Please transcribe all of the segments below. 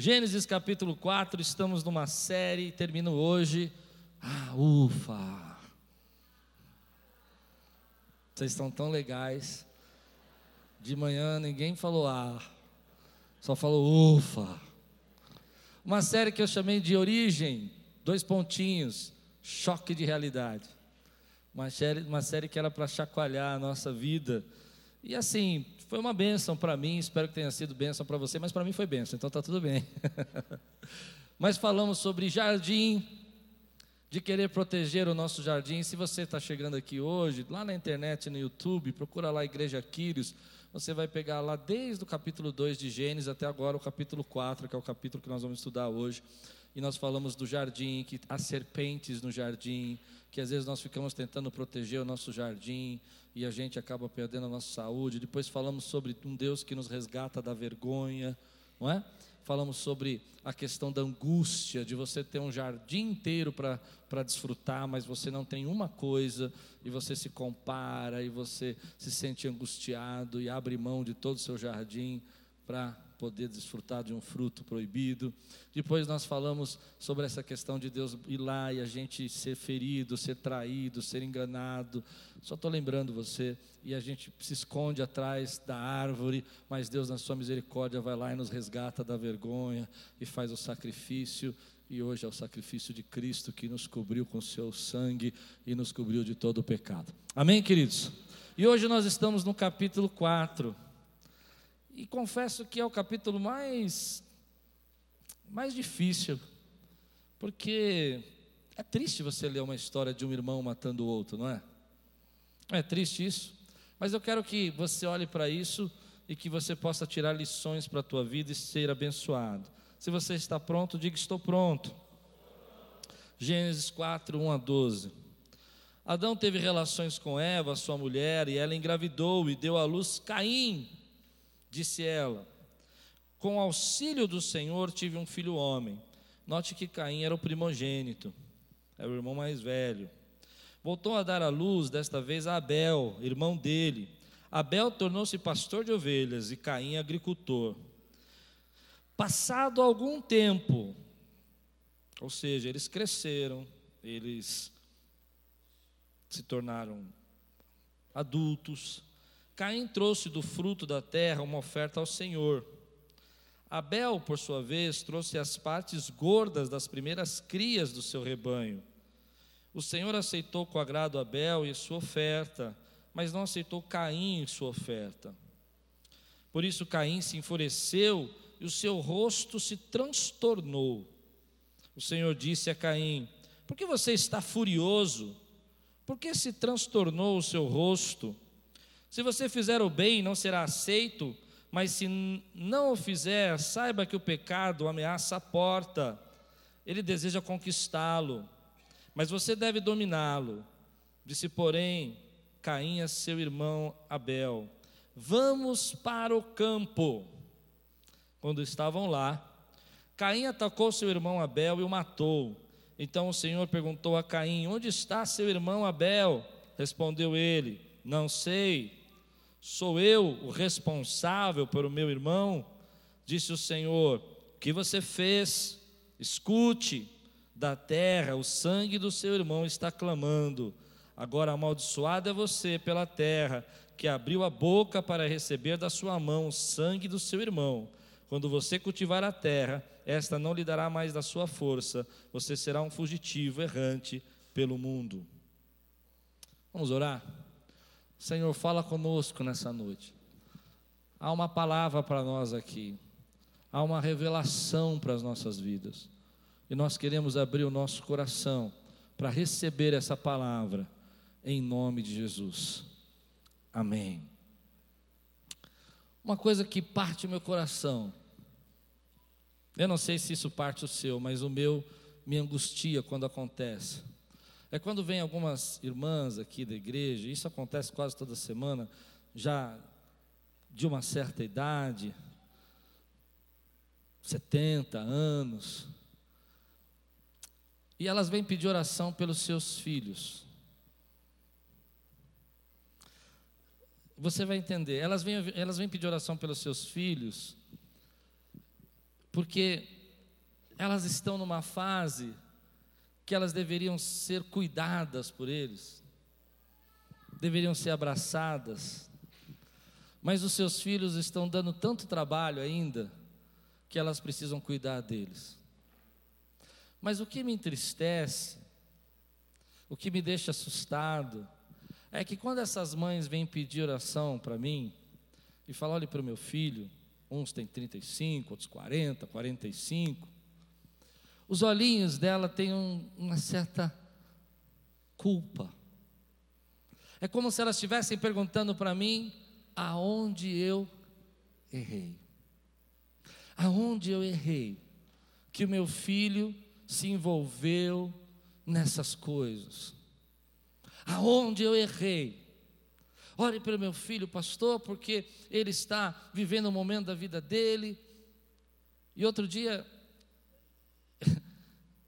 Gênesis capítulo 4, estamos numa série, termino hoje. Ah, ufa! Vocês estão tão legais. De manhã ninguém falou ah, só falou ufa. Uma série que eu chamei de Origem, dois pontinhos, choque de realidade. Uma série, uma série que era para chacoalhar a nossa vida. E assim, foi uma bênção para mim, espero que tenha sido bênção para você, mas para mim foi bênção, então está tudo bem. mas falamos sobre jardim, de querer proteger o nosso jardim. Se você está chegando aqui hoje, lá na internet, no YouTube, procura lá Igreja Quírios, você vai pegar lá desde o capítulo 2 de Gênesis até agora o capítulo 4, que é o capítulo que nós vamos estudar hoje. E nós falamos do jardim, que há serpentes no jardim, que às vezes nós ficamos tentando proteger o nosso jardim e a gente acaba perdendo a nossa saúde. Depois falamos sobre um Deus que nos resgata da vergonha, não é? Falamos sobre a questão da angústia, de você ter um jardim inteiro para desfrutar, mas você não tem uma coisa, e você se compara, e você se sente angustiado e abre mão de todo o seu jardim para poder desfrutar de um fruto proibido. Depois nós falamos sobre essa questão de Deus ir lá e a gente ser ferido, ser traído, ser enganado. Só estou lembrando você. E a gente se esconde atrás da árvore, mas Deus, na sua misericórdia, vai lá e nos resgata da vergonha e faz o sacrifício. E hoje é o sacrifício de Cristo que nos cobriu com seu sangue e nos cobriu de todo o pecado. Amém, queridos? E hoje nós estamos no capítulo 4. E confesso que é o capítulo mais mais difícil, porque é triste você ler uma história de um irmão matando o outro, não é? É triste isso, mas eu quero que você olhe para isso e que você possa tirar lições para a tua vida e ser abençoado. Se você está pronto, diga estou pronto. Gênesis 4, 1 a 12. Adão teve relações com Eva, sua mulher, e ela engravidou e deu à luz Caim Disse ela: Com auxílio do Senhor tive um filho homem. Note que Caim era o primogênito, era o irmão mais velho. Voltou a dar à luz, desta vez a Abel, irmão dele. Abel tornou-se pastor de ovelhas e Caim agricultor. Passado algum tempo, ou seja, eles cresceram, eles se tornaram adultos, Caim trouxe do fruto da terra uma oferta ao Senhor. Abel, por sua vez, trouxe as partes gordas das primeiras crias do seu rebanho. O Senhor aceitou com agrado Abel e sua oferta, mas não aceitou Caim e sua oferta. Por isso Caim se enfureceu e o seu rosto se transtornou. O Senhor disse a Caim: Por que você está furioso? Por que se transtornou o seu rosto? Se você fizer o bem, não será aceito, mas se não o fizer, saiba que o pecado ameaça a porta, ele deseja conquistá-lo, mas você deve dominá-lo. Disse, porém, Caim a seu irmão Abel: Vamos para o campo. Quando estavam lá, Caim atacou seu irmão Abel e o matou. Então o Senhor perguntou a Caim: Onde está seu irmão Abel? Respondeu ele: Não sei. Sou eu o responsável pelo meu irmão? Disse o Senhor: O que você fez? Escute, da terra o sangue do seu irmão está clamando. Agora amaldiçoado é você pela terra, que abriu a boca para receber da sua mão o sangue do seu irmão. Quando você cultivar a terra, esta não lhe dará mais da sua força, você será um fugitivo errante pelo mundo. Vamos orar? Senhor, fala conosco nessa noite. Há uma palavra para nós aqui, há uma revelação para as nossas vidas, e nós queremos abrir o nosso coração para receber essa palavra, em nome de Jesus. Amém. Uma coisa que parte meu coração, eu não sei se isso parte o seu, mas o meu me angustia quando acontece. É quando vem algumas irmãs aqui da igreja, isso acontece quase toda semana, já de uma certa idade, 70 anos, e elas vêm pedir oração pelos seus filhos. Você vai entender, elas vêm, elas vêm pedir oração pelos seus filhos, porque elas estão numa fase que elas deveriam ser cuidadas por eles, deveriam ser abraçadas, mas os seus filhos estão dando tanto trabalho ainda que elas precisam cuidar deles. Mas o que me entristece, o que me deixa assustado, é que quando essas mães vêm pedir oração para mim e falam: olhe para o meu filho, uns têm 35, outros 40, 45, os olhinhos dela têm um, uma certa culpa. É como se elas estivessem perguntando para mim aonde eu errei. Aonde eu errei? Que o meu filho se envolveu nessas coisas. Aonde eu errei? Ore pelo meu filho, pastor, porque ele está vivendo um momento da vida dele. E outro dia,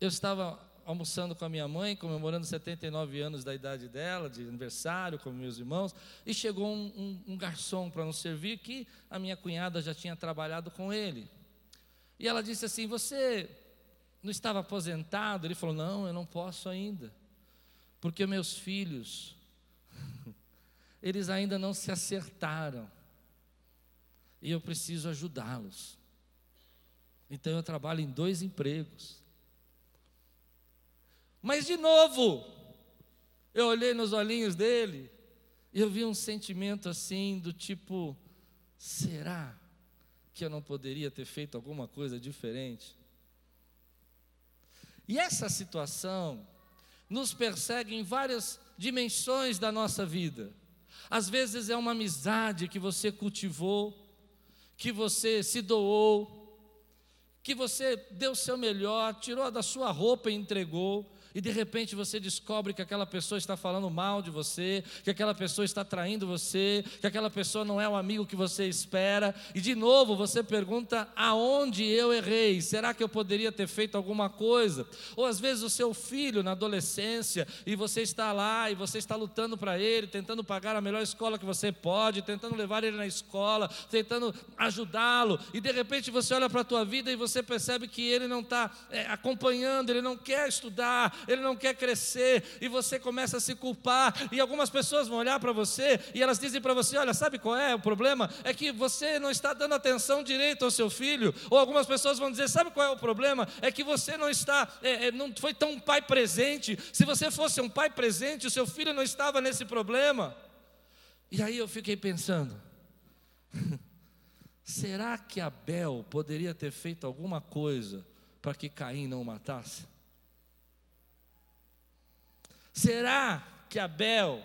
eu estava almoçando com a minha mãe, comemorando 79 anos da idade dela, de aniversário, com meus irmãos, e chegou um, um, um garçom para nos servir, que a minha cunhada já tinha trabalhado com ele. E ela disse assim: Você não estava aposentado? Ele falou: Não, eu não posso ainda, porque meus filhos, eles ainda não se acertaram, e eu preciso ajudá-los. Então eu trabalho em dois empregos. Mas de novo, eu olhei nos olhinhos dele e eu vi um sentimento assim do tipo: será que eu não poderia ter feito alguma coisa diferente? E essa situação nos persegue em várias dimensões da nossa vida. Às vezes é uma amizade que você cultivou, que você se doou, que você deu o seu melhor, tirou da sua roupa e entregou, e de repente você descobre que aquela pessoa está falando mal de você, que aquela pessoa está traindo você, que aquela pessoa não é o amigo que você espera, e de novo você pergunta: aonde eu errei? Será que eu poderia ter feito alguma coisa? Ou às vezes o seu filho na adolescência, e você está lá e você está lutando para ele, tentando pagar a melhor escola que você pode, tentando levar ele na escola, tentando ajudá-lo, e de repente você olha para a tua vida e você percebe que ele não está é, acompanhando, ele não quer estudar, ele não quer crescer, e você começa a se culpar, e algumas pessoas vão olhar para você e elas dizem para você: Olha, sabe qual é o problema? É que você não está dando atenção direito ao seu filho, ou algumas pessoas vão dizer: Sabe qual é o problema? É que você não está, é, é, não foi tão pai presente. Se você fosse um pai presente, o seu filho não estava nesse problema. E aí eu fiquei pensando. Será que Abel poderia ter feito alguma coisa para que Caim não o matasse? Será que Abel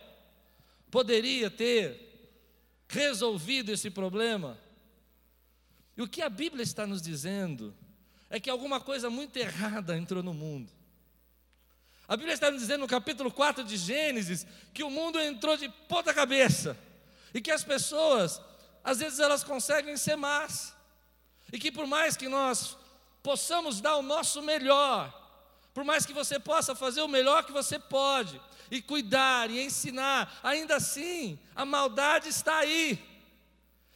poderia ter resolvido esse problema? E o que a Bíblia está nos dizendo é que alguma coisa muito errada entrou no mundo. A Bíblia está nos dizendo no capítulo 4 de Gênesis que o mundo entrou de ponta cabeça e que as pessoas, às vezes, elas conseguem ser más, e que por mais que nós possamos dar o nosso melhor, por mais que você possa fazer o melhor que você pode, e cuidar e ensinar, ainda assim, a maldade está aí,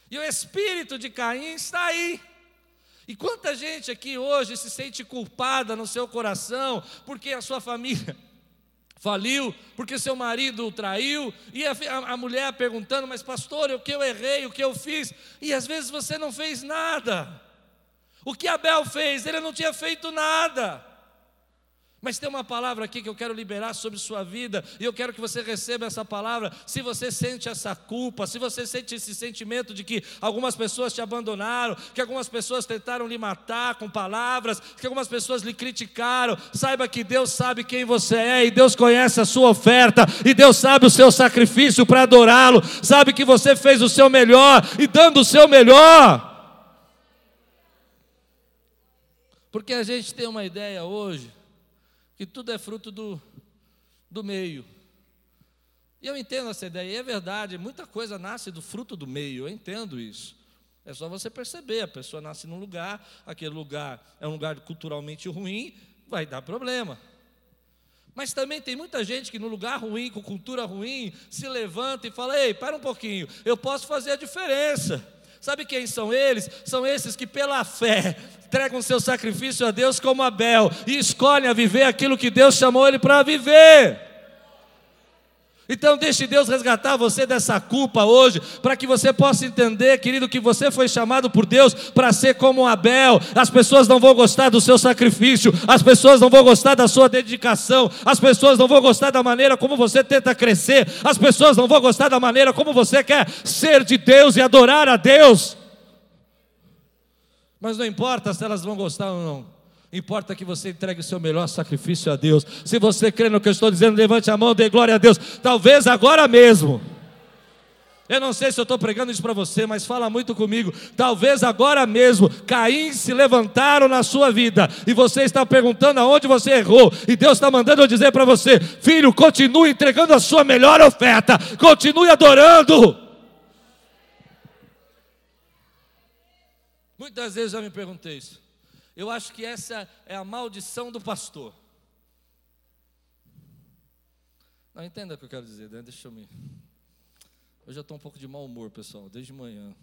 e o espírito de Caim está aí. E quanta gente aqui hoje se sente culpada no seu coração, porque a sua família faliu, porque seu marido o traiu, e a, a, mulher perguntando, mas pastor, o que eu errei, o que eu fiz? E às vezes você não fez nada. O que Abel fez? Ele não tinha feito nada. Mas tem uma palavra aqui que eu quero liberar sobre sua vida, e eu quero que você receba essa palavra. Se você sente essa culpa, se você sente esse sentimento de que algumas pessoas te abandonaram, que algumas pessoas tentaram lhe matar com palavras, que algumas pessoas lhe criticaram, saiba que Deus sabe quem você é, e Deus conhece a sua oferta, e Deus sabe o seu sacrifício para adorá-lo, sabe que você fez o seu melhor, e dando o seu melhor. Porque a gente tem uma ideia hoje que tudo é fruto do, do meio. E eu entendo essa ideia, e é verdade, muita coisa nasce do fruto do meio, eu entendo isso. É só você perceber, a pessoa nasce num lugar, aquele lugar é um lugar culturalmente ruim, vai dar problema. Mas também tem muita gente que no lugar ruim, com cultura ruim, se levanta e fala: "Ei, para um pouquinho, eu posso fazer a diferença". Sabe quem são eles? São esses que, pela fé, entregam seu sacrifício a Deus como Abel e escolhem a viver aquilo que Deus chamou ele para viver. Então deixe Deus resgatar você dessa culpa hoje, para que você possa entender, querido, que você foi chamado por Deus para ser como Abel. As pessoas não vão gostar do seu sacrifício, as pessoas não vão gostar da sua dedicação, as pessoas não vão gostar da maneira como você tenta crescer, as pessoas não vão gostar da maneira como você quer ser de Deus e adorar a Deus. Mas não importa se elas vão gostar ou não. Importa que você entregue o seu melhor sacrifício a Deus. Se você crê no que eu estou dizendo, levante a mão, dê glória a Deus. Talvez agora mesmo. Eu não sei se eu estou pregando isso para você, mas fala muito comigo. Talvez agora mesmo Caim se levantaram na sua vida e você está perguntando aonde você errou. E Deus está mandando eu dizer para você: filho, continue entregando a sua melhor oferta, continue adorando. Muitas vezes já me perguntei isso. Eu acho que essa é a maldição do pastor. Não, entenda o que eu quero dizer, né? deixa eu me. Hoje eu estou um pouco de mau humor, pessoal, desde manhã.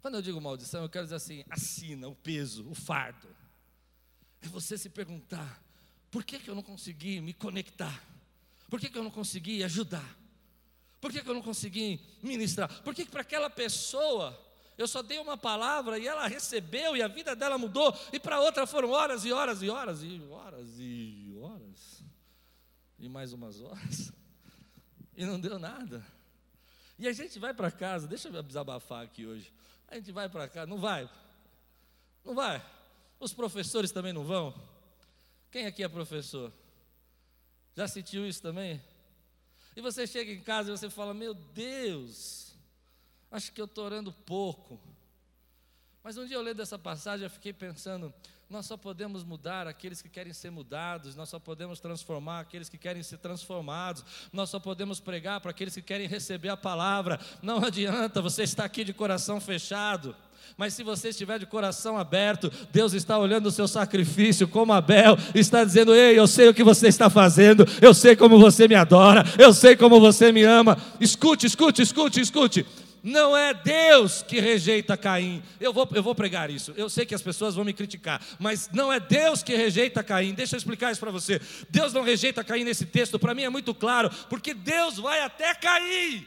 Quando eu digo maldição, eu quero dizer assim: assina o peso, o fardo. É você se perguntar: por que, que eu não consegui me conectar? Por que, que eu não consegui ajudar? Por que, que eu não consegui ministrar? Por que, que para aquela pessoa eu só dei uma palavra e ela recebeu e a vida dela mudou. E para outra foram horas e horas e horas e horas e horas. E mais umas horas. E não deu nada. E a gente vai para casa, deixa eu desabafar aqui hoje. A gente vai para casa, não vai. Não vai. Os professores também não vão. Quem aqui é professor? Já sentiu isso também? E você chega em casa e você fala: Meu Deus, acho que eu estou orando pouco. Mas um dia eu lendo essa passagem, eu fiquei pensando: nós só podemos mudar aqueles que querem ser mudados, nós só podemos transformar aqueles que querem ser transformados, nós só podemos pregar para aqueles que querem receber a palavra. Não adianta você estar aqui de coração fechado. Mas se você estiver de coração aberto, Deus está olhando o seu sacrifício como Abel, está dizendo: Ei, eu sei o que você está fazendo, eu sei como você me adora, eu sei como você me ama. Escute, escute, escute, escute. Não é Deus que rejeita Caim. Eu vou, eu vou pregar isso. Eu sei que as pessoas vão me criticar, mas não é Deus que rejeita Caim. Deixa eu explicar isso para você. Deus não rejeita Caim nesse texto, para mim é muito claro, porque Deus vai até Caim.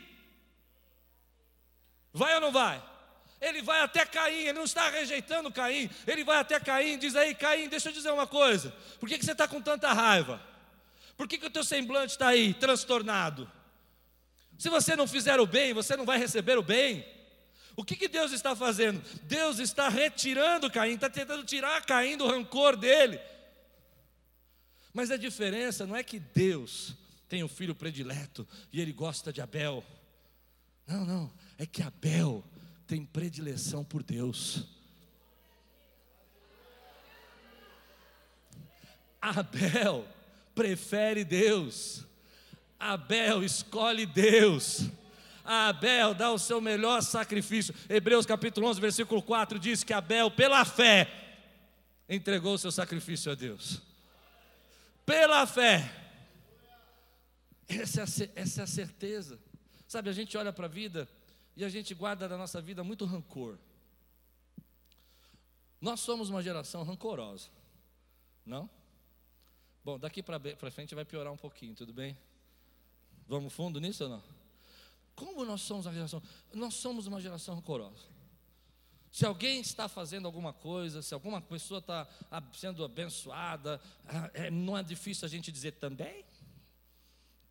Vai ou não vai? Ele vai até Caim, ele não está rejeitando Caim, ele vai até Caim, diz aí, Caim, deixa eu dizer uma coisa, por que, que você está com tanta raiva? Por que, que o teu semblante está aí, transtornado? Se você não fizer o bem, você não vai receber o bem. O que, que Deus está fazendo? Deus está retirando Caim, está tentando tirar Caim do rancor dele. Mas a diferença não é que Deus tem um filho predileto e ele gosta de Abel. Não, não, é que Abel tem predileção por Deus. Abel prefere Deus. Abel escolhe Deus. Abel dá o seu melhor sacrifício. Hebreus capítulo 11, versículo 4 diz que Abel, pela fé, entregou o seu sacrifício a Deus. Pela fé. Essa é, a, essa é a certeza. Sabe, a gente olha para a vida e a gente guarda da nossa vida muito rancor. Nós somos uma geração rancorosa, não? Bom, daqui para frente vai piorar um pouquinho, tudo bem? Vamos fundo nisso ou não? Como nós somos uma geração? Nós somos uma geração rancorosa. Se alguém está fazendo alguma coisa, se alguma pessoa está sendo abençoada, ah, é, não é difícil a gente dizer também.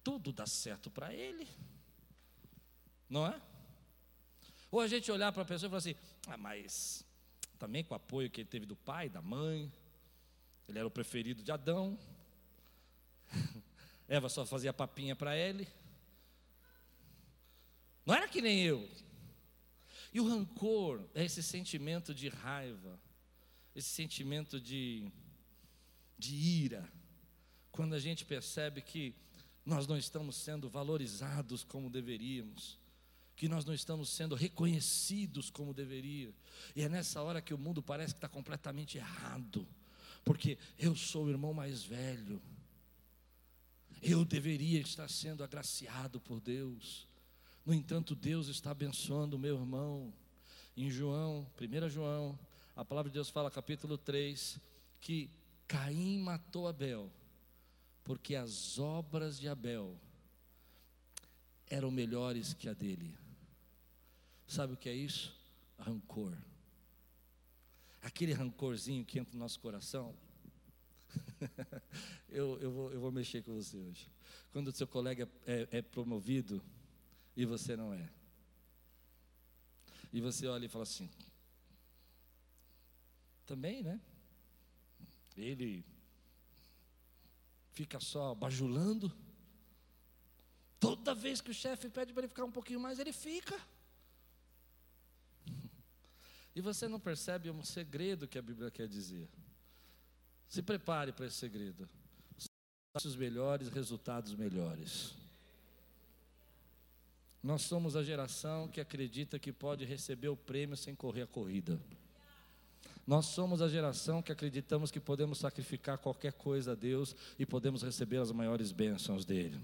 Tudo dá certo para ele. Não é? Ou a gente olhar para a pessoa e falar assim: ah, mas também com o apoio que ele teve do pai, da mãe, ele era o preferido de Adão. Eva só fazia papinha para ele. Não era que nem eu. E o rancor é esse sentimento de raiva, esse sentimento de, de ira, quando a gente percebe que nós não estamos sendo valorizados como deveríamos, que nós não estamos sendo reconhecidos como deveria, e é nessa hora que o mundo parece que está completamente errado, porque eu sou o irmão mais velho, eu deveria estar sendo agraciado por Deus. No entanto, Deus está abençoando o meu irmão. Em João, 1 João, a palavra de Deus fala, capítulo 3, que Caim matou Abel, porque as obras de Abel eram melhores que a dele. Sabe o que é isso? Rancor. Aquele rancorzinho que entra no nosso coração. eu, eu, vou, eu vou mexer com você hoje. Quando o seu colega é, é promovido e você não é. E você olha e fala assim: também, né? Ele fica só bajulando. Toda vez que o chefe pede para ele ficar um pouquinho mais, ele fica. E você não percebe um segredo que a Bíblia quer dizer. Se prepare para esse segredo. Os melhores, resultados melhores. Nós somos a geração que acredita que pode receber o prêmio sem correr a corrida. Nós somos a geração que acreditamos que podemos sacrificar qualquer coisa a Deus e podemos receber as maiores bênçãos dele.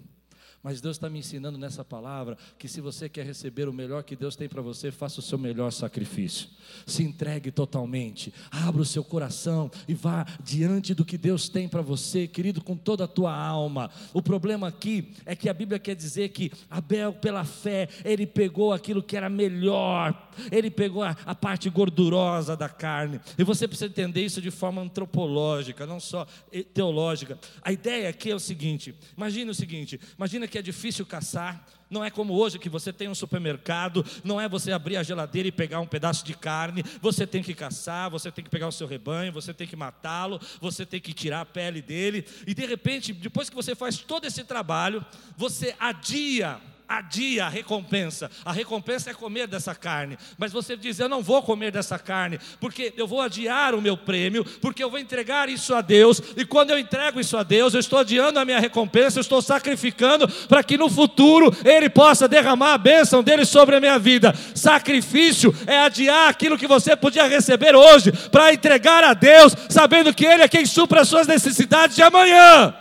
Mas Deus está me ensinando nessa palavra que se você quer receber o melhor que Deus tem para você, faça o seu melhor sacrifício. Se entregue totalmente, abra o seu coração e vá diante do que Deus tem para você, querido, com toda a tua alma. O problema aqui é que a Bíblia quer dizer que Abel, pela fé, ele pegou aquilo que era melhor, ele pegou a, a parte gordurosa da carne. E você precisa entender isso de forma antropológica, não só teológica. A ideia aqui é o seguinte: imagine o seguinte, imagina que é difícil caçar, não é como hoje que você tem um supermercado, não é você abrir a geladeira e pegar um pedaço de carne, você tem que caçar, você tem que pegar o seu rebanho, você tem que matá-lo, você tem que tirar a pele dele, e de repente, depois que você faz todo esse trabalho, você adia adia a recompensa. A recompensa é comer dessa carne. Mas você diz: Eu não vou comer dessa carne, porque eu vou adiar o meu prêmio, porque eu vou entregar isso a Deus. E quando eu entrego isso a Deus, eu estou adiando a minha recompensa, eu estou sacrificando para que no futuro Ele possa derramar a bênção dele sobre a minha vida. Sacrifício é adiar aquilo que você podia receber hoje, para entregar a Deus, sabendo que Ele é quem supra as suas necessidades de amanhã.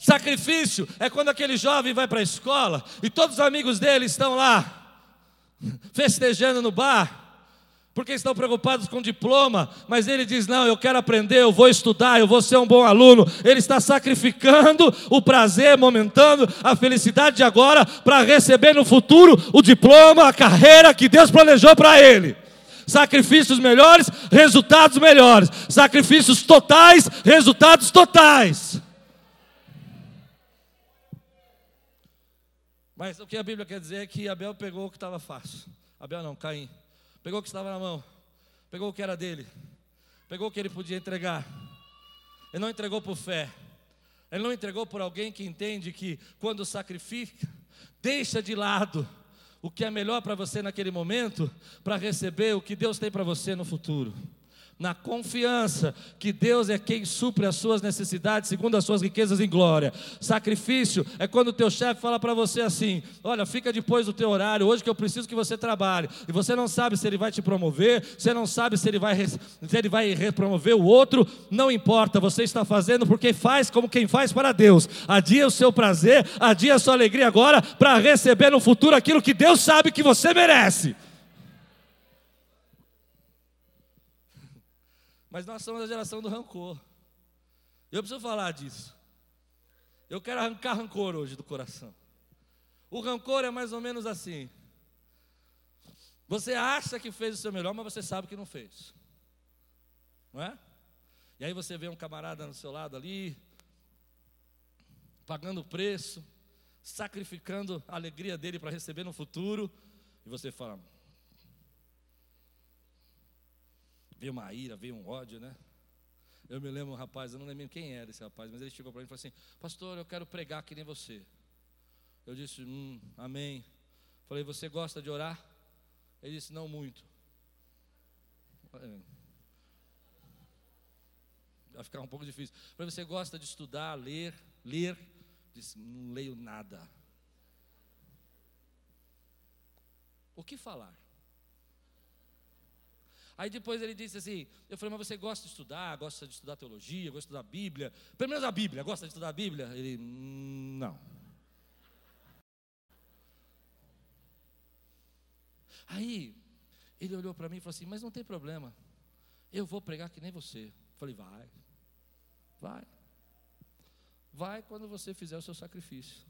Sacrifício é quando aquele jovem vai para a escola e todos os amigos dele estão lá festejando no bar, porque estão preocupados com o diploma, mas ele diz: Não, eu quero aprender, eu vou estudar, eu vou ser um bom aluno. Ele está sacrificando o prazer momentâneo, a felicidade de agora, para receber no futuro o diploma, a carreira que Deus planejou para ele. Sacrifícios melhores, resultados melhores. Sacrifícios totais, resultados totais. Mas o que a Bíblia quer dizer é que Abel pegou o que estava fácil. Abel não, Caim. Pegou o que estava na mão. Pegou o que era dele. Pegou o que ele podia entregar. Ele não entregou por fé. Ele não entregou por alguém que entende que quando sacrifica, deixa de lado o que é melhor para você naquele momento, para receber o que Deus tem para você no futuro na confiança que Deus é quem supre as suas necessidades segundo as suas riquezas em glória. Sacrifício é quando o teu chefe fala para você assim: "Olha, fica depois do teu horário, hoje que eu preciso que você trabalhe". E você não sabe se ele vai te promover, você não sabe se ele vai se ele vai repromover o outro, não importa, você está fazendo porque faz como quem faz para Deus. Adia o seu prazer, adia a sua alegria agora para receber no futuro aquilo que Deus sabe que você merece. Mas nós somos a geração do rancor. Eu preciso falar disso. Eu quero arrancar rancor hoje do coração. O rancor é mais ou menos assim. Você acha que fez o seu melhor, mas você sabe que não fez. Não é? E aí você vê um camarada no seu lado ali, pagando o preço, sacrificando a alegria dele para receber no futuro, e você fala: veio uma ira, veio um ódio, né? Eu me lembro um rapaz, eu não lembro quem era esse rapaz, mas ele chegou para mim e falou assim: Pastor, eu quero pregar que nem você. Eu disse: Hum, amém. Falei: Você gosta de orar? Ele disse: Não muito. Vai ficar um pouco difícil. Falei: Você gosta de estudar, ler? Ler? Disse: Não leio nada. O que falar? Aí depois ele disse assim: Eu falei, mas você gosta de estudar, gosta de estudar teologia, gosta de estudar a Bíblia? Pelo menos a Bíblia, gosta de estudar a Bíblia? Ele, hum, não. Aí, ele olhou para mim e falou assim: Mas não tem problema, eu vou pregar que nem você. Falei: Vai, vai. Vai quando você fizer o seu sacrifício.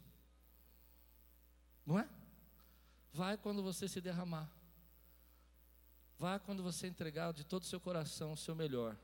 Não é? Vai quando você se derramar. Vai quando você entregar de todo o seu coração o seu melhor.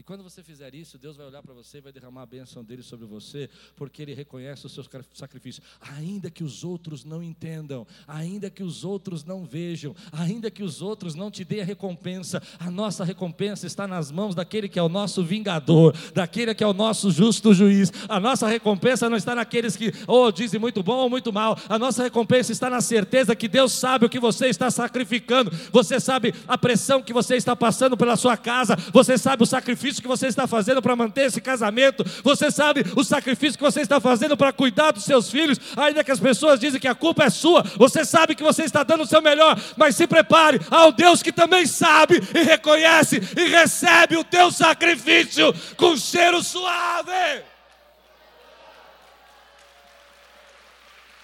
E quando você fizer isso, Deus vai olhar para você e vai derramar a bênção dele sobre você, porque ele reconhece o seu sacrifício. Ainda que os outros não entendam, ainda que os outros não vejam, ainda que os outros não te deem a recompensa, a nossa recompensa está nas mãos daquele que é o nosso vingador, daquele que é o nosso justo juiz. A nossa recompensa não está naqueles que, oh, dizem muito bom ou muito mal. A nossa recompensa está na certeza que Deus sabe o que você está sacrificando, você sabe a pressão que você está passando pela sua casa, você sabe o sacrifício sacrifício que você está fazendo para manter esse casamento, você sabe o sacrifício que você está fazendo para cuidar dos seus filhos, ainda que as pessoas dizem que a culpa é sua, você sabe que você está dando o seu melhor, mas se prepare ao Deus que também sabe e reconhece e recebe o teu sacrifício com cheiro suave.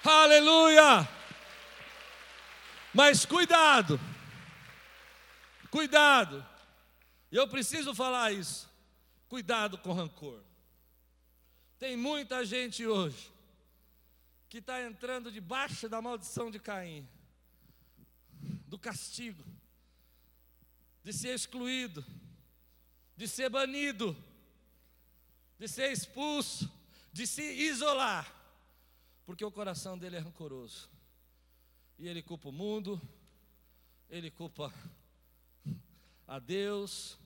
Aleluia! Mas cuidado, cuidado. Eu preciso falar isso. Cuidado com rancor. Tem muita gente hoje que está entrando debaixo da maldição de Caim, do castigo, de ser excluído, de ser banido, de ser expulso, de se isolar, porque o coração dele é rancoroso. E ele culpa o mundo, ele culpa a Deus,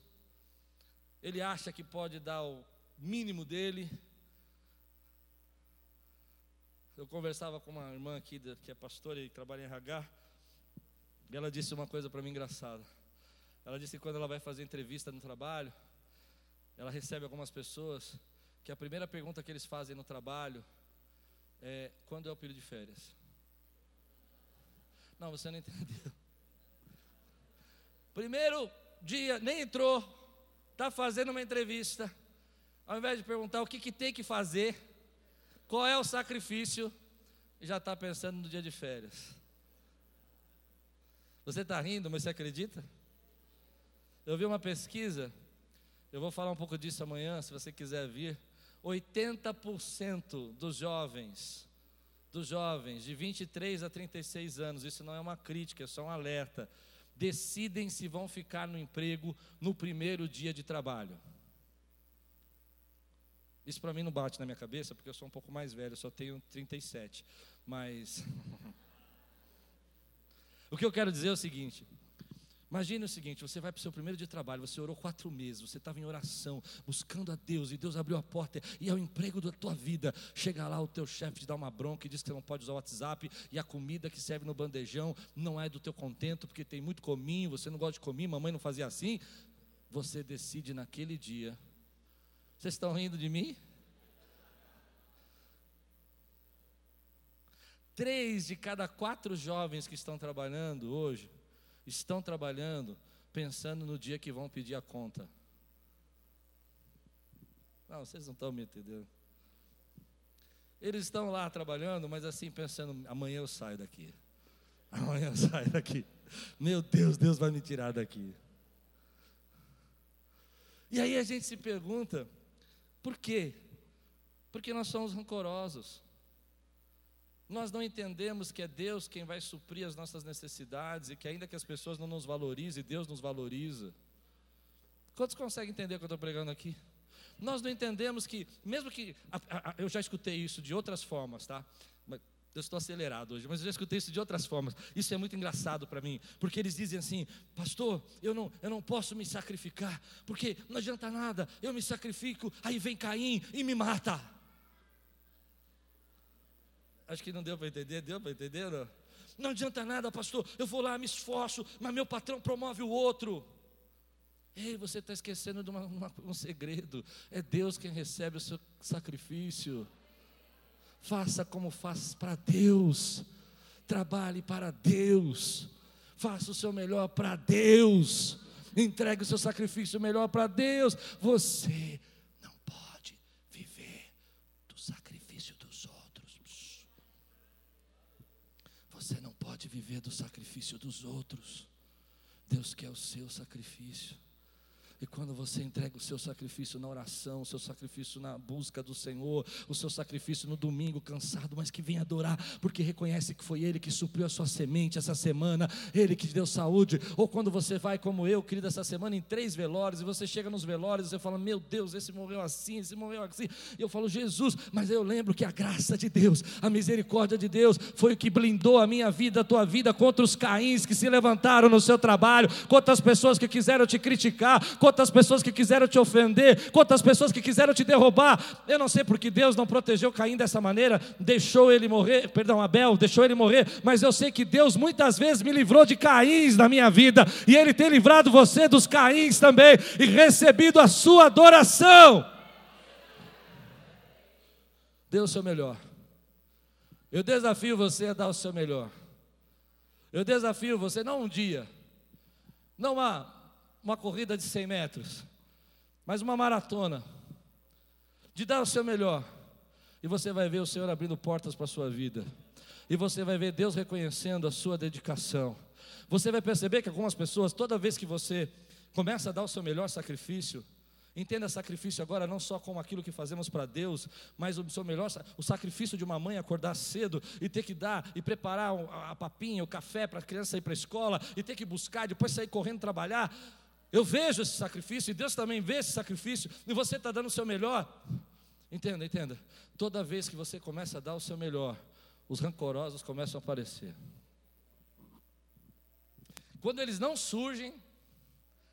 ele acha que pode dar o mínimo dele. Eu conversava com uma irmã aqui, que é pastora e trabalha em RH, e ela disse uma coisa para mim engraçada. Ela disse que quando ela vai fazer entrevista no trabalho, ela recebe algumas pessoas que a primeira pergunta que eles fazem no trabalho é: quando é o período de férias? Não, você não entendeu. Primeiro dia, nem entrou, está fazendo uma entrevista, ao invés de perguntar o que, que tem que fazer, qual é o sacrifício, já está pensando no dia de férias. Você está rindo, mas você acredita? Eu vi uma pesquisa, eu vou falar um pouco disso amanhã, se você quiser vir. 80% dos jovens, dos jovens de 23 a 36 anos, isso não é uma crítica, é só um alerta decidem se vão ficar no emprego no primeiro dia de trabalho. Isso para mim não bate na minha cabeça, porque eu sou um pouco mais velho, eu só tenho 37. Mas. o que eu quero dizer é o seguinte: Imagine o seguinte: você vai para o seu primeiro dia de trabalho, você orou quatro meses, você estava em oração, buscando a Deus, e Deus abriu a porta, e é o emprego da tua vida. Chega lá, o teu chefe te dá uma bronca e diz que você não pode usar o WhatsApp, e a comida que serve no bandejão não é do teu contento, porque tem muito cominho, você não gosta de cominho, mamãe não fazia assim. Você decide naquele dia. Vocês estão rindo de mim? Três de cada quatro jovens que estão trabalhando hoje estão trabalhando pensando no dia que vão pedir a conta. Não, vocês não estão me entendendo. Eles estão lá trabalhando, mas assim pensando: amanhã eu saio daqui. Amanhã eu saio daqui. Meu Deus, Deus vai me tirar daqui. E aí a gente se pergunta: por quê? Porque nós somos rancorosos. Nós não entendemos que é Deus quem vai suprir as nossas necessidades e que, ainda que as pessoas não nos valorizem, Deus nos valoriza. Quantos conseguem entender o que eu estou pregando aqui? Nós não entendemos que, mesmo que. A, a, eu já escutei isso de outras formas, tá? Eu estou acelerado hoje, mas eu já escutei isso de outras formas. Isso é muito engraçado para mim, porque eles dizem assim: Pastor, eu não, eu não posso me sacrificar, porque não adianta nada, eu me sacrifico, aí vem Caim e me mata. Acho que não deu para entender, deu para entender? Não? não adianta nada, pastor. Eu vou lá, me esforço, mas meu patrão promove o outro. Ei, você está esquecendo de uma, uma, um segredo. É Deus quem recebe o seu sacrifício. Faça como faz para Deus. Trabalhe para Deus. Faça o seu melhor para Deus. Entregue o seu sacrifício melhor para Deus. Você pode viver do sacrifício dos outros. Deus quer o seu sacrifício. E quando você entrega o seu sacrifício na oração, o seu sacrifício na busca do Senhor, o seu sacrifício no domingo cansado, mas que vem adorar, porque reconhece que foi Ele que supriu a sua semente essa semana, Ele que te deu saúde. Ou quando você vai, como eu, querido, essa semana em três velórios, e você chega nos velórios e fala: Meu Deus, esse morreu assim, esse morreu assim. E eu falo: Jesus, mas eu lembro que a graça de Deus, a misericórdia de Deus, foi o que blindou a minha vida, a tua vida, contra os caíns que se levantaram no seu trabalho, contra as pessoas que quiseram te criticar, contra quantas pessoas que quiseram te ofender, quantas pessoas que quiseram te derrubar. Eu não sei porque Deus não protegeu Caim dessa maneira, deixou ele morrer, perdão, Abel, deixou ele morrer, mas eu sei que Deus muitas vezes me livrou de Caíns na minha vida, e Ele tem livrado você dos Caíns também, e recebido a sua adoração. Dê o seu melhor. Eu desafio você a dar o seu melhor. Eu desafio você, não um dia, não há uma corrida de 100 metros, mas uma maratona, de dar o seu melhor, e você vai ver o Senhor abrindo portas para a sua vida, e você vai ver Deus reconhecendo a sua dedicação. Você vai perceber que algumas pessoas, toda vez que você começa a dar o seu melhor sacrifício, Entenda sacrifício agora não só como aquilo que fazemos para Deus, mas o seu melhor, o sacrifício de uma mãe acordar cedo e ter que dar e preparar a papinha, o café para a criança ir para a escola e ter que buscar, depois sair correndo trabalhar. Eu vejo esse sacrifício e Deus também vê esse sacrifício, e você está dando o seu melhor. Entenda, entenda. Toda vez que você começa a dar o seu melhor, os rancorosos começam a aparecer. Quando eles não surgem,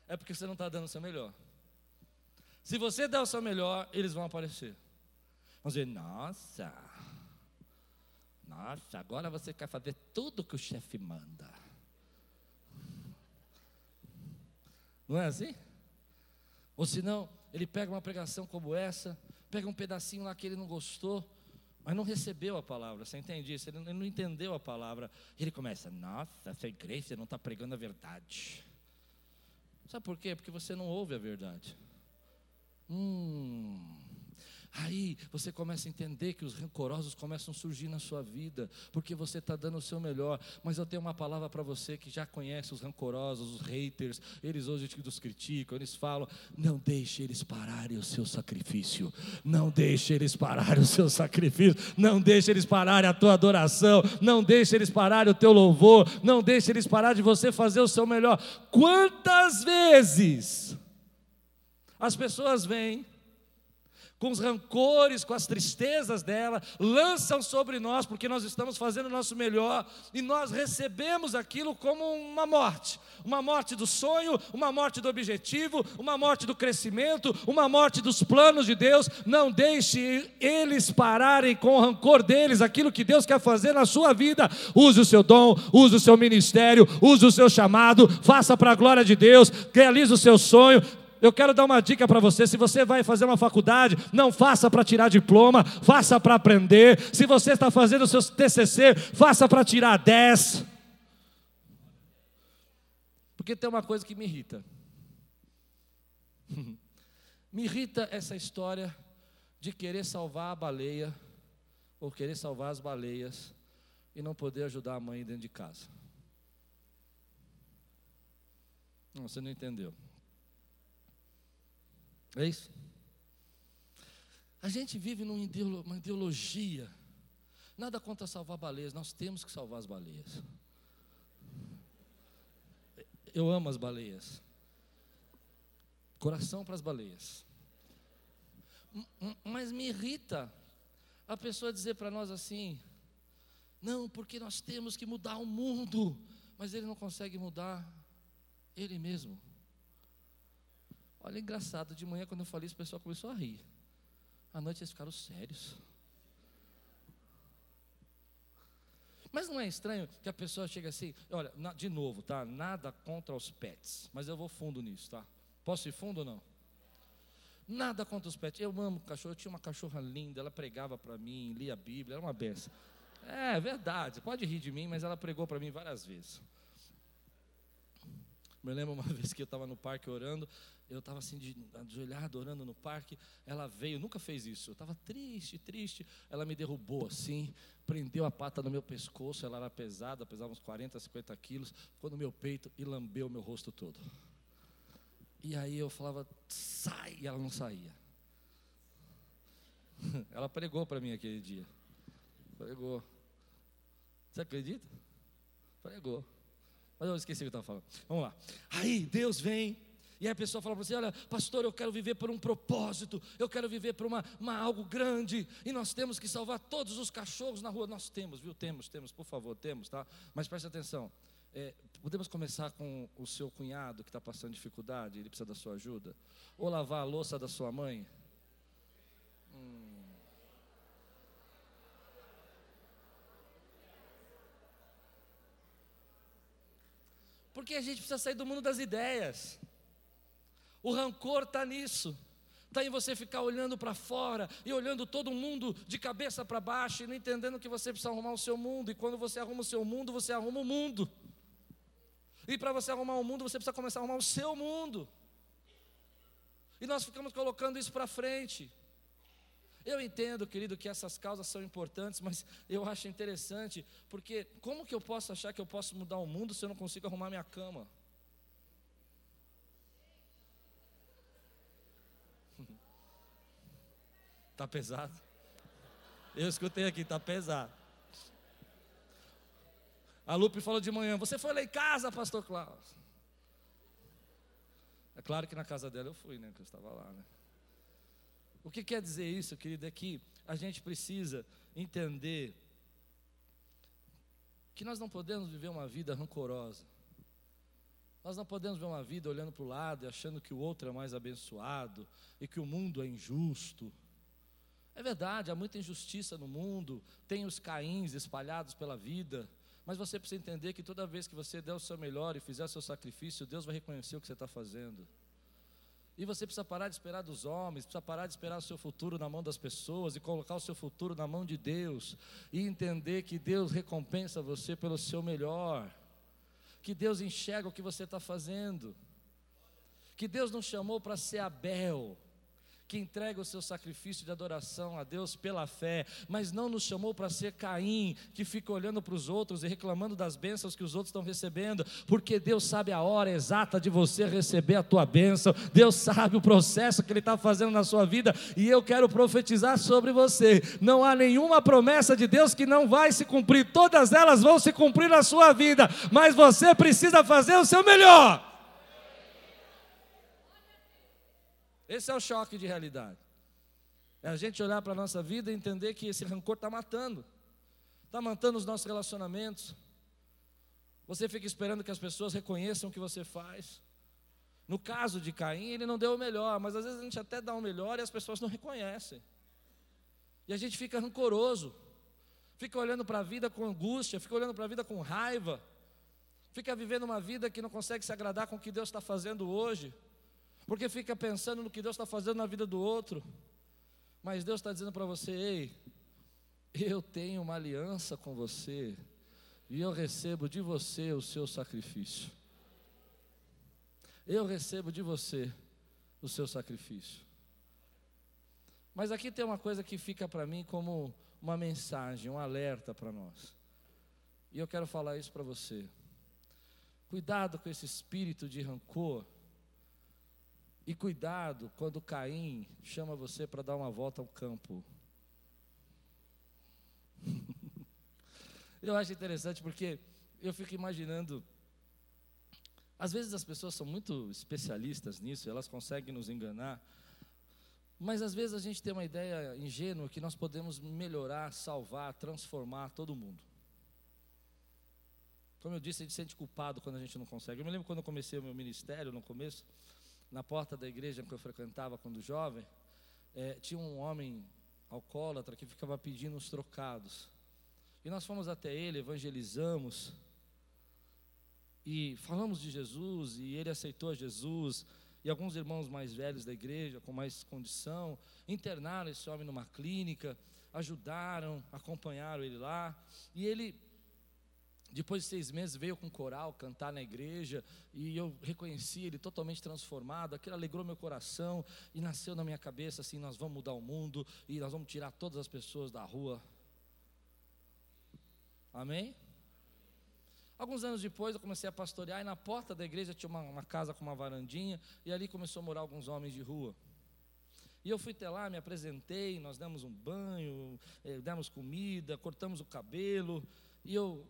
é porque você não está dando o seu melhor. Se você der o seu melhor, eles vão aparecer. Vão dizer, nossa, nossa, agora você quer fazer tudo que o chefe manda. Não é assim? Ou senão, ele pega uma pregação como essa, pega um pedacinho lá que ele não gostou, mas não recebeu a palavra, você entende isso? Ele não entendeu a palavra. Ele começa, nossa, essa igreja não está pregando a verdade. Sabe por quê? Porque você não ouve a verdade. Hum. Aí você começa a entender que os rancorosos começam a surgir na sua vida, porque você está dando o seu melhor. Mas eu tenho uma palavra para você que já conhece os rancorosos, os haters, eles hoje os criticam, eles falam: não deixe eles pararem o seu sacrifício, não deixe eles pararem o seu sacrifício, não deixe eles pararem a tua adoração, não deixe eles pararem o teu louvor, não deixe eles parar de você fazer o seu melhor. Quantas vezes as pessoas vêm com os rancores, com as tristezas dela, lançam sobre nós, porque nós estamos fazendo o nosso melhor, e nós recebemos aquilo como uma morte uma morte do sonho, uma morte do objetivo, uma morte do crescimento, uma morte dos planos de Deus. Não deixe eles pararem com o rancor deles, aquilo que Deus quer fazer na sua vida. Use o seu dom, use o seu ministério, use o seu chamado, faça para a glória de Deus, realize o seu sonho, eu quero dar uma dica para você: se você vai fazer uma faculdade, não faça para tirar diploma, faça para aprender. Se você está fazendo o seu TCC, faça para tirar 10. Porque tem uma coisa que me irrita. me irrita essa história de querer salvar a baleia, ou querer salvar as baleias, e não poder ajudar a mãe dentro de casa. Não, você não entendeu. É isso? A gente vive numa ideologia. Nada contra salvar baleias, nós temos que salvar as baleias. Eu amo as baleias. Coração para as baleias. Mas me irrita a pessoa dizer para nós assim: não, porque nós temos que mudar o mundo, mas ele não consegue mudar ele mesmo. Olha, engraçado, de manhã quando eu falei isso, o pessoal começou a rir. À noite eles ficaram sérios. Mas não é estranho que a pessoa chega assim, olha, na, de novo, tá? Nada contra os pets, mas eu vou fundo nisso, tá? Posso ir fundo ou não? Nada contra os pets. Eu amo cachorro, eu tinha uma cachorra linda, ela pregava para mim, lia a Bíblia, era uma benção. É verdade, pode rir de mim, mas ela pregou para mim várias vezes. Me lembro uma vez que eu estava no parque orando, eu estava assim, de, ajoelhado, orando no parque. Ela veio, nunca fez isso. Eu estava triste, triste. Ela me derrubou assim, prendeu a pata no meu pescoço. Ela era pesada, pesava uns 40, 50 quilos. Ficou no meu peito e lambeu o meu rosto todo. E aí eu falava, sai, e ela não saía. Ela pregou para mim aquele dia. Pregou. Você acredita? Pregou. Mas eu esqueci o que eu estava falando. Vamos lá. Aí Deus vem. E aí a pessoa fala para você: Olha, pastor, eu quero viver por um propósito, eu quero viver por uma, uma, algo grande, e nós temos que salvar todos os cachorros na rua. Nós temos, viu? Temos, temos, por favor, temos, tá? Mas preste atenção. É, podemos começar com o seu cunhado que está passando dificuldade, ele precisa da sua ajuda? Ou lavar a louça da sua mãe? Hum. Porque a gente precisa sair do mundo das ideias. O rancor está nisso. Está em você ficar olhando para fora e olhando todo mundo de cabeça para baixo e não entendendo que você precisa arrumar o seu mundo. E quando você arruma o seu mundo, você arruma o mundo. E para você arrumar o mundo, você precisa começar a arrumar o seu mundo. E nós ficamos colocando isso para frente. Eu entendo, querido, que essas causas são importantes, mas eu acho interessante, porque como que eu posso achar que eu posso mudar o mundo se eu não consigo arrumar minha cama? Tá pesado? Eu escutei aqui, tá pesado. A Lupe falou de manhã: Você foi lá em casa, Pastor Klaus? É claro que na casa dela eu fui, né? Que eu estava lá, né? O que quer dizer isso, querido? É que a gente precisa entender que nós não podemos viver uma vida rancorosa. Nós não podemos ver uma vida olhando para o lado e achando que o outro é mais abençoado e que o mundo é injusto. É verdade, há muita injustiça no mundo, tem os caíns espalhados pela vida, mas você precisa entender que toda vez que você der o seu melhor e fizer o seu sacrifício, Deus vai reconhecer o que você está fazendo. E você precisa parar de esperar dos homens, precisa parar de esperar o seu futuro na mão das pessoas e colocar o seu futuro na mão de Deus. E entender que Deus recompensa você pelo seu melhor. Que Deus enxerga o que você está fazendo. Que Deus não chamou para ser Abel que entrega o seu sacrifício de adoração a Deus pela fé, mas não nos chamou para ser Caim, que fica olhando para os outros e reclamando das bênçãos que os outros estão recebendo, porque Deus sabe a hora exata de você receber a tua bênção, Deus sabe o processo que Ele está fazendo na sua vida, e eu quero profetizar sobre você: não há nenhuma promessa de Deus que não vai se cumprir, todas elas vão se cumprir na sua vida, mas você precisa fazer o seu melhor. Esse é o choque de realidade. É a gente olhar para a nossa vida e entender que esse rancor está matando. Está matando os nossos relacionamentos. Você fica esperando que as pessoas reconheçam o que você faz. No caso de Caim, ele não deu o melhor, mas às vezes a gente até dá o melhor e as pessoas não reconhecem. E a gente fica rancoroso, fica olhando para a vida com angústia, fica olhando para a vida com raiva, fica vivendo uma vida que não consegue se agradar com o que Deus está fazendo hoje porque fica pensando no que Deus está fazendo na vida do outro. Mas Deus está dizendo para você: ei, eu tenho uma aliança com você, e eu recebo de você o seu sacrifício. Eu recebo de você o seu sacrifício. Mas aqui tem uma coisa que fica para mim como uma mensagem, um alerta para nós. E eu quero falar isso para você. Cuidado com esse espírito de rancor e cuidado quando Caim chama você para dar uma volta ao campo. eu acho interessante porque eu fico imaginando. Às vezes as pessoas são muito especialistas nisso, elas conseguem nos enganar. Mas às vezes a gente tem uma ideia ingênua que nós podemos melhorar, salvar, transformar todo mundo. Como eu disse, a gente se sente culpado quando a gente não consegue. Eu me lembro quando eu comecei o meu ministério, no começo, na porta da igreja que eu frequentava quando jovem, é, tinha um homem alcoólatra que ficava pedindo uns trocados. E nós fomos até ele, evangelizamos e falamos de Jesus e ele aceitou Jesus. E alguns irmãos mais velhos da igreja, com mais condição, internaram esse homem numa clínica, ajudaram, acompanharam ele lá. E ele depois de seis meses veio com coral cantar na igreja e eu reconheci ele totalmente transformado. Aquilo alegrou meu coração e nasceu na minha cabeça assim: nós vamos mudar o mundo e nós vamos tirar todas as pessoas da rua. Amém? Alguns anos depois eu comecei a pastorear e na porta da igreja tinha uma, uma casa com uma varandinha e ali começou a morar alguns homens de rua. E eu fui até lá, me apresentei, nós demos um banho, eh, demos comida, cortamos o cabelo. E eu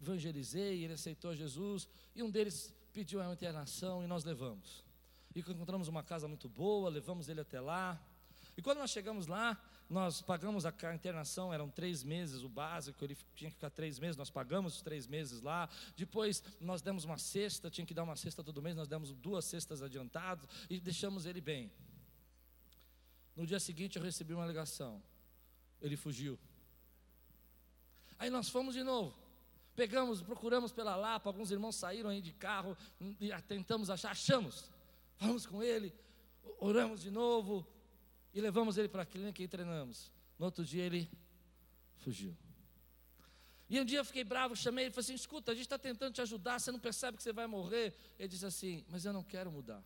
evangelizei, ele aceitou Jesus. E um deles pediu uma internação e nós levamos. E encontramos uma casa muito boa, levamos ele até lá. E quando nós chegamos lá, nós pagamos a internação, eram três meses o básico, ele tinha que ficar três meses, nós pagamos os três meses lá. Depois nós demos uma cesta, tinha que dar uma cesta todo mês, nós demos duas cestas adiantadas e deixamos ele bem. No dia seguinte eu recebi uma ligação. Ele fugiu. Aí nós fomos de novo. Pegamos, procuramos pela Lapa, alguns irmãos saíram aí de carro, e tentamos achar, achamos. Vamos com ele, oramos de novo e levamos ele para a clínica e treinamos. No outro dia ele fugiu. E um dia eu fiquei bravo, chamei ele e falei assim: escuta, a gente está tentando te ajudar, você não percebe que você vai morrer? Ele disse assim, mas eu não quero mudar.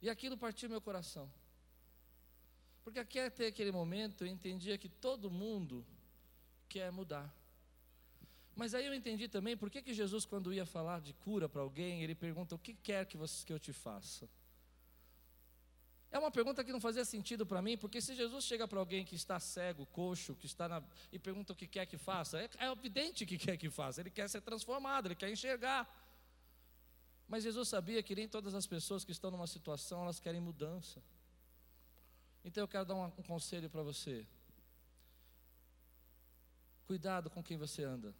E aquilo partiu meu coração. Porque até aquele momento eu entendia que todo mundo quer mudar. Mas aí eu entendi também por que, que Jesus, quando ia falar de cura para alguém, ele pergunta: O que quer que, você, que eu te faça? É uma pergunta que não fazia sentido para mim, porque se Jesus chega para alguém que está cego, coxo, que está na, e pergunta o que quer que faça, é, é evidente que quer que faça, ele quer ser transformado, ele quer enxergar. Mas Jesus sabia que nem todas as pessoas que estão numa situação elas querem mudança. Então eu quero dar um, um conselho para você. Cuidado com quem você anda.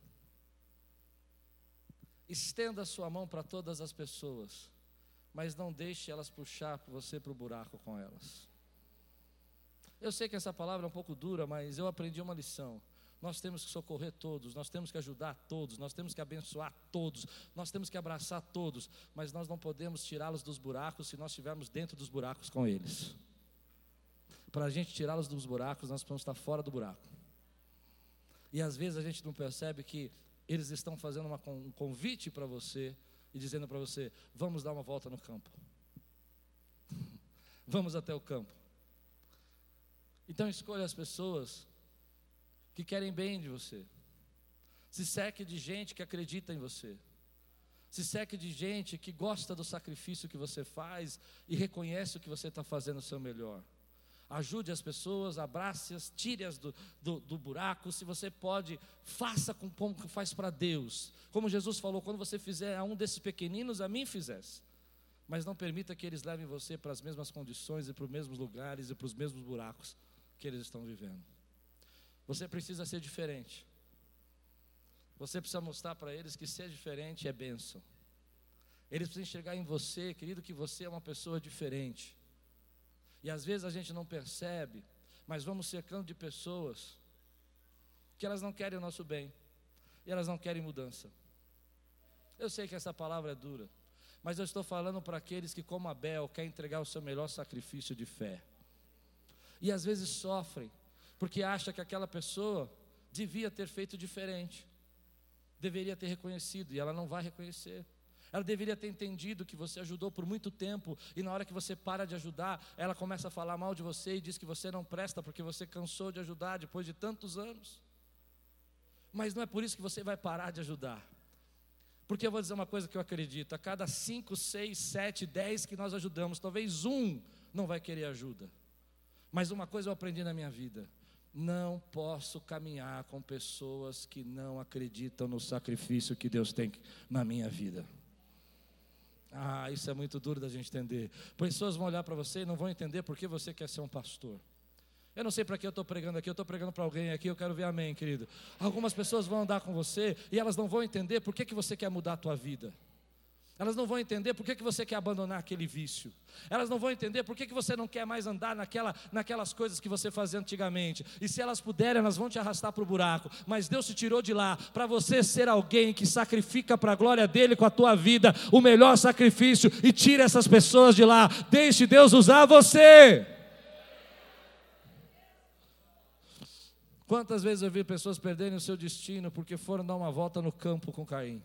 Estenda a sua mão para todas as pessoas, mas não deixe elas puxar você para o buraco com elas. Eu sei que essa palavra é um pouco dura, mas eu aprendi uma lição. Nós temos que socorrer todos, nós temos que ajudar todos, nós temos que abençoar todos, nós temos que abraçar todos, mas nós não podemos tirá-los dos buracos se nós estivermos dentro dos buracos com eles. Para a gente tirá-los dos buracos, nós precisamos estar fora do buraco. E às vezes a gente não percebe que eles estão fazendo uma, um convite para você e dizendo para você: vamos dar uma volta no campo. vamos até o campo. Então escolha as pessoas que querem bem de você. Se seque de gente que acredita em você. Se seque de gente que gosta do sacrifício que você faz e reconhece o que você está fazendo o seu melhor. Ajude as pessoas, abrace-as, tire-as do, do, do, buraco. Se você pode, faça com como que faz para Deus. Como Jesus falou: quando você fizer a um desses pequeninos, a mim fizesse. Mas não permita que eles levem você para as mesmas condições e para os mesmos lugares e para os mesmos buracos que eles estão vivendo. Você precisa ser diferente. Você precisa mostrar para eles que ser diferente é bênção. Eles precisam enxergar em você, querido, que você é uma pessoa diferente. E às vezes a gente não percebe, mas vamos cercando de pessoas que elas não querem o nosso bem, e elas não querem mudança. Eu sei que essa palavra é dura, mas eu estou falando para aqueles que, como Abel, quer entregar o seu melhor sacrifício de fé. E às vezes sofrem, porque acha que aquela pessoa devia ter feito diferente, deveria ter reconhecido, e ela não vai reconhecer. Ela deveria ter entendido que você ajudou por muito tempo, e na hora que você para de ajudar, ela começa a falar mal de você e diz que você não presta porque você cansou de ajudar depois de tantos anos. Mas não é por isso que você vai parar de ajudar. Porque eu vou dizer uma coisa que eu acredito: a cada cinco, seis, sete, dez que nós ajudamos, talvez um não vai querer ajuda. Mas uma coisa eu aprendi na minha vida: não posso caminhar com pessoas que não acreditam no sacrifício que Deus tem na minha vida. Ah, isso é muito duro da gente entender. Pessoas vão olhar para você e não vão entender por que você quer ser um pastor. Eu não sei para que eu estou pregando aqui, eu estou pregando para alguém aqui, eu quero ver amém, querido. Algumas pessoas vão andar com você e elas não vão entender por que, que você quer mudar a tua vida. Elas não vão entender por que, que você quer abandonar aquele vício. Elas não vão entender por que, que você não quer mais andar naquela, naquelas coisas que você fazia antigamente. E se elas puderem, elas vão te arrastar para o buraco. Mas Deus te tirou de lá para você ser alguém que sacrifica para a glória dele com a tua vida o melhor sacrifício e tira essas pessoas de lá. Deixe Deus usar você. Quantas vezes eu vi pessoas perderem o seu destino porque foram dar uma volta no campo com Caim?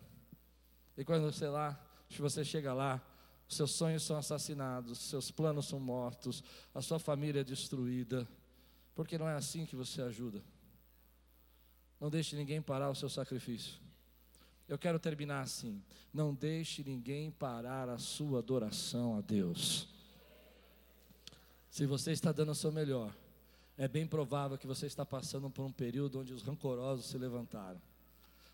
E quando você lá, se você chega lá, seus sonhos são assassinados, seus planos são mortos, a sua família é destruída, porque não é assim que você ajuda. Não deixe ninguém parar o seu sacrifício. Eu quero terminar assim. Não deixe ninguém parar a sua adoração a Deus. Se você está dando o seu melhor, é bem provável que você está passando por um período onde os rancorosos se levantaram.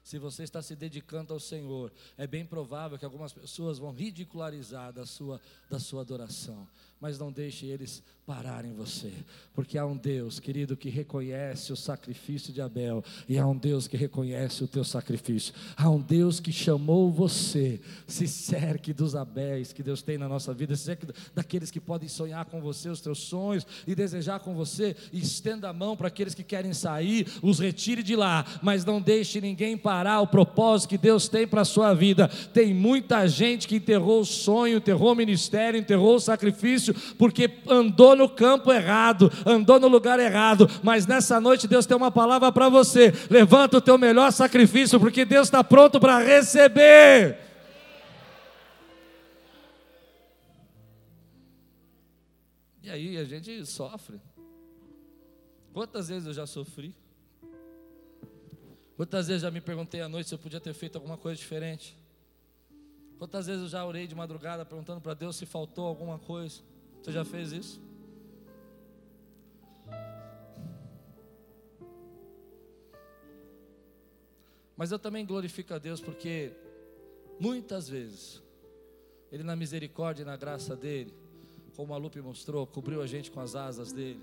Se você está se dedicando ao Senhor, é bem provável que algumas pessoas vão ridicularizar da sua, da sua adoração. Mas não deixe eles pararem você, porque há um Deus, querido, que reconhece o sacrifício de Abel, e há um Deus que reconhece o teu sacrifício. Há um Deus que chamou você. Se cerque dos Abéis que Deus tem na nossa vida, se cerque daqueles que podem sonhar com você os teus sonhos e desejar com você, e estenda a mão para aqueles que querem sair, os retire de lá, mas não deixe ninguém parar parar o propósito que Deus tem para a sua vida. Tem muita gente que enterrou o sonho, enterrou o ministério, enterrou o sacrifício, porque andou no campo errado, andou no lugar errado. Mas nessa noite Deus tem uma palavra para você: levanta o teu melhor sacrifício, porque Deus está pronto para receber. E aí a gente sofre. Quantas vezes eu já sofri? Quantas vezes já me perguntei à noite se eu podia ter feito alguma coisa diferente? Quantas vezes eu já orei de madrugada perguntando para Deus se faltou alguma coisa? Você já fez isso? Mas eu também glorifico a Deus porque muitas vezes Ele na misericórdia e na graça dele, como a Lupe mostrou, cobriu a gente com as asas dele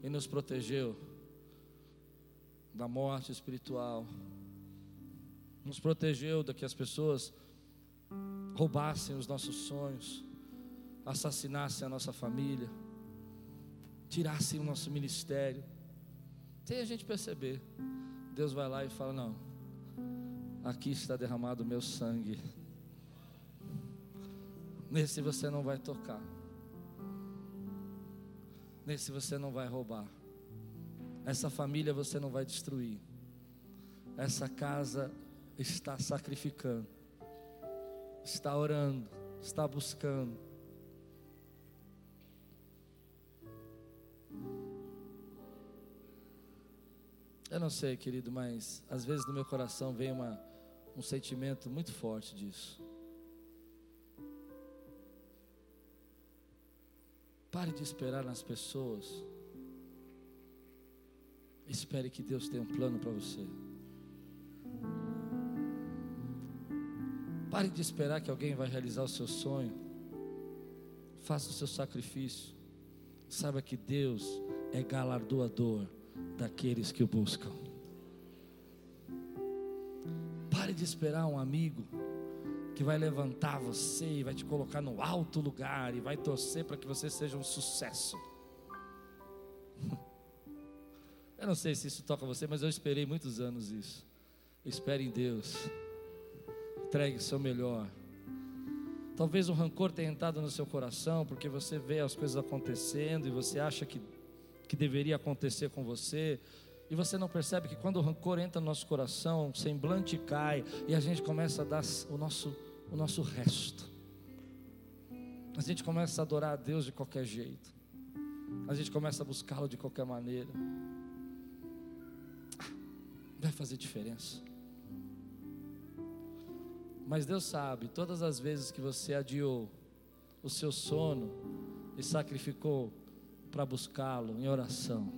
e nos protegeu da morte espiritual, nos protegeu da que as pessoas roubassem os nossos sonhos, assassinassem a nossa família, tirassem o nosso ministério. Sem a gente perceber, Deus vai lá e fala: Não, aqui está derramado o meu sangue. Nesse você não vai tocar. Nesse você não vai roubar. Essa família você não vai destruir. Essa casa está sacrificando, está orando, está buscando. Eu não sei, querido, mas às vezes no meu coração vem uma, um sentimento muito forte disso. Pare de esperar nas pessoas. Espere que Deus tenha um plano para você. Pare de esperar que alguém vai realizar o seu sonho. Faça o seu sacrifício. Saiba que Deus é galardoador daqueles que o buscam. Pare de esperar um amigo que vai levantar você e vai te colocar no alto lugar e vai torcer para que você seja um sucesso. Eu não sei se isso toca você, mas eu esperei muitos anos isso. Espere em Deus. Entregue o seu melhor. Talvez o rancor tenha entrado no seu coração, porque você vê as coisas acontecendo e você acha que, que deveria acontecer com você. E você não percebe que quando o rancor entra no nosso coração, o semblante cai e a gente começa a dar o nosso, o nosso resto. A gente começa a adorar a Deus de qualquer jeito. A gente começa a buscá-lo de qualquer maneira vai fazer diferença. Mas Deus sabe, todas as vezes que você adiou o seu sono e sacrificou para buscá-lo em oração.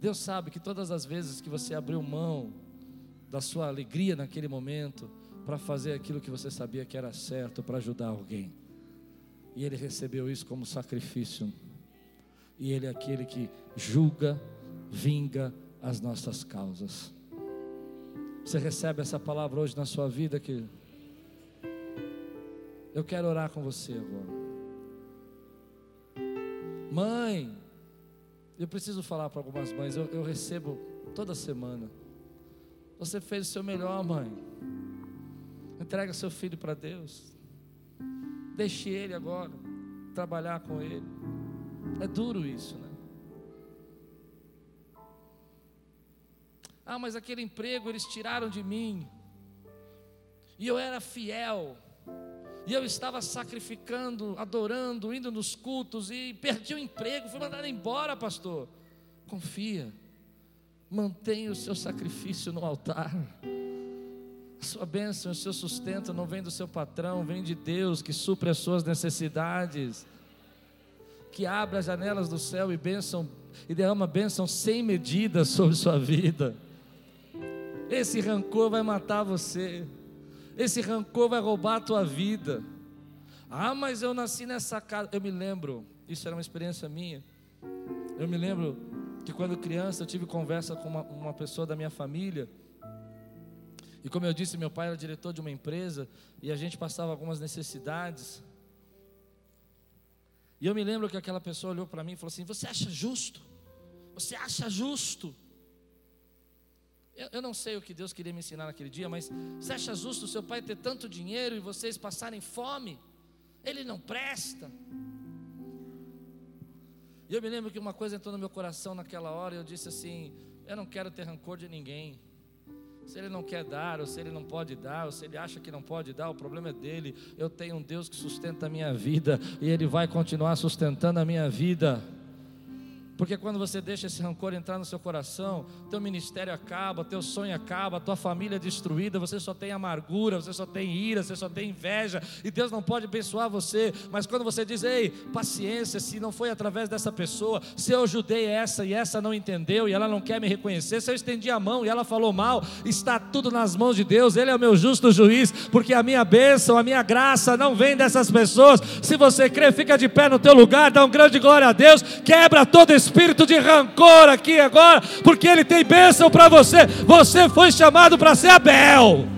Deus sabe que todas as vezes que você abriu mão da sua alegria naquele momento para fazer aquilo que você sabia que era certo para ajudar alguém. E ele recebeu isso como sacrifício. E ele é aquele que julga, vinga as nossas causas. Você recebe essa palavra hoje na sua vida, que eu quero orar com você agora. Mãe, eu preciso falar para algumas mães, eu, eu recebo toda semana. Você fez o seu melhor, mãe. Entrega seu filho para Deus. Deixe ele agora trabalhar com ele. É duro isso, né? Ah, mas aquele emprego eles tiraram de mim. E eu era fiel. E eu estava sacrificando, adorando, indo nos cultos e perdi o emprego, fui mandado embora, pastor. Confia. Mantenha o seu sacrifício no altar. A sua bênção, o seu sustento não vem do seu patrão, vem de Deus que supre as suas necessidades. Que abra as janelas do céu e bênção e derrama bênção sem medida sobre sua vida. Esse rancor vai matar você. Esse rancor vai roubar a tua vida. Ah, mas eu nasci nessa casa. Eu me lembro, isso era uma experiência minha. Eu me lembro que quando criança eu tive conversa com uma, uma pessoa da minha família. E como eu disse, meu pai era diretor de uma empresa e a gente passava algumas necessidades. E eu me lembro que aquela pessoa olhou para mim e falou assim: Você acha justo? Você acha justo? Eu, eu, não sei o que Deus queria me ensinar naquele dia, mas você acha justo o seu pai ter tanto dinheiro e vocês passarem fome? Ele não presta. E eu me lembro que uma coisa entrou no meu coração naquela hora e eu disse assim: Eu não quero ter rancor de ninguém. Se ele não quer dar, ou se ele não pode dar, ou se ele acha que não pode dar, o problema é dele. Eu tenho um Deus que sustenta a minha vida e ele vai continuar sustentando a minha vida. Porque quando você deixa esse rancor entrar no seu coração, teu ministério acaba, teu sonho acaba, tua família é destruída, você só tem amargura, você só tem ira, você só tem inveja, e Deus não pode abençoar você. Mas quando você diz, ei, paciência, se não foi através dessa pessoa, se eu ajudei essa e essa não entendeu e ela não quer me reconhecer, se eu estendi a mão e ela falou mal, está tudo nas mãos de Deus, Ele é o meu justo juiz, porque a minha bênção, a minha graça não vem dessas pessoas. Se você crê, fica de pé no teu lugar, dá um grande glória a Deus, quebra todo esse espírito de rancor aqui agora, porque Ele tem bênção para você. Você foi chamado para ser Abel.